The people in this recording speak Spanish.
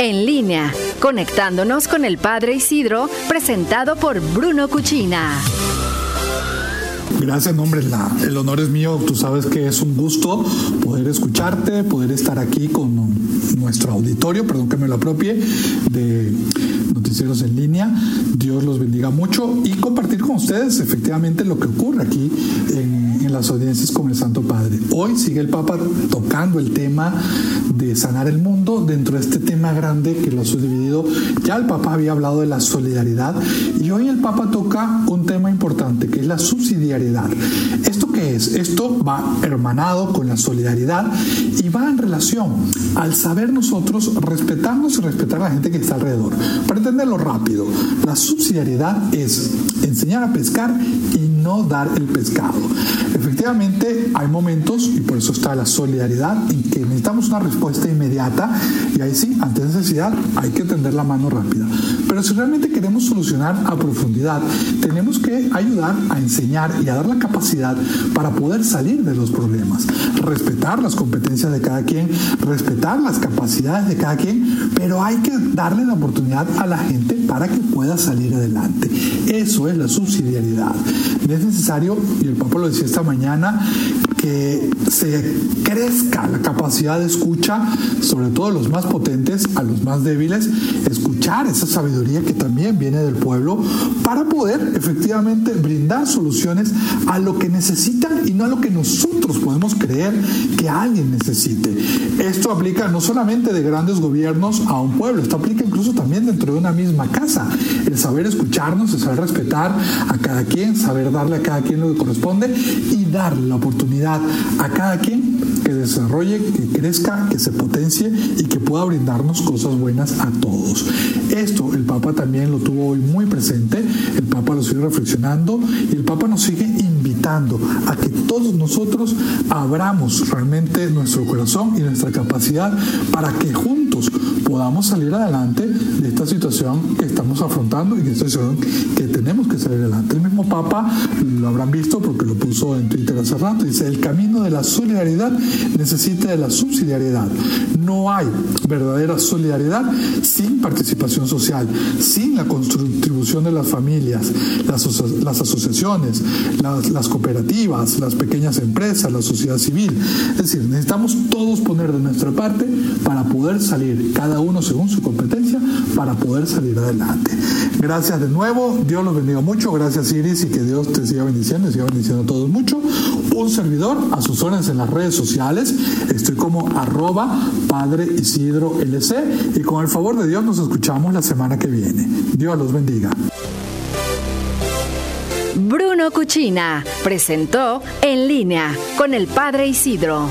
En línea, conectándonos con el Padre Isidro, presentado por Bruno Cuchina. Gracias, hombre. La, el honor es mío. Tú sabes que es un gusto poder escucharte, poder estar aquí con nuestro auditorio, perdón que me lo apropie, de Noticieros en línea. Dios los bendiga mucho y compartir con ustedes efectivamente lo que ocurre aquí en, las audiencias con el Santo Padre. Hoy sigue el Papa tocando el tema de sanar el mundo dentro de este tema grande que lo ha subdividido. Ya el Papa había hablado de la solidaridad y hoy el Papa toca un tema importante que es la subsidiariedad. ¿Esto qué es? Esto va hermanado con la solidaridad y va en relación al saber nosotros respetarnos y respetar a la gente que está alrededor. Entenderlo rápido, la subsidiariedad es enseñar a pescar y no dar el pescado. Efectivamente, hay momentos, y por eso está la solidaridad, en que necesitamos una respuesta inmediata, y ahí sí, ante necesidad, hay que tender la mano rápida. Pero si realmente queremos solucionar a profundidad, tenemos que ayudar a enseñar y a dar la capacidad para poder salir de los problemas, respetar las competencias de cada quien, respetar las capacidades de cada quien, pero hay que darle la oportunidad a la gente para que pueda salir adelante. Eso es la subsidiariedad. Es necesario, y el Papa lo decía esta mañana, que se crezca la capacidad de escucha, sobre todo los más potentes, a los más débiles, escuchar esa sabiduría que también viene del pueblo para poder efectivamente brindar soluciones a lo que necesitan y no a lo que nosotros podemos creer que alguien necesite. Esto aplica no solamente de grandes gobiernos a un pueblo, esto aplica incluso también dentro de una misma casa. El saber escucharnos, el saber respetar a cada quien, saber darle a cada quien lo que corresponde y darle la oportunidad a cada quien que desarrolle, que crezca, que se potencie y que pueda brindarnos cosas buenas a todos. Esto el Papa también lo tuvo hoy muy presente, el Papa lo sigue reflexionando y el Papa nos sigue invitando a que todos nosotros abramos realmente nuestro corazón y nuestra capacidad para que juntos podamos salir adelante de esta situación que estamos afrontando y de esta situación que tenemos que salir adelante. El mismo Papa lo habrán visto porque lo puso en Twitter hace rato, dice, el camino de la solidaridad necesita de la subsidiariedad. No hay verdadera solidaridad sin participación social, sin la contribución de las familias, las, las asociaciones, las, las cooperativas, las pequeñas empresas, la sociedad civil. Es decir, necesitamos todos poner de nuestra parte para poder salir cada uno según su competencia para salir adelante. Gracias de nuevo, Dios los bendiga mucho, gracias Iris y que Dios te siga bendiciendo y siga bendiciendo a todos mucho. Un servidor, a sus órdenes en las redes sociales, estoy como arroba Padre Isidro LC y con el favor de Dios nos escuchamos la semana que viene. Dios los bendiga. Bruno Cuchina presentó En línea con el Padre Isidro.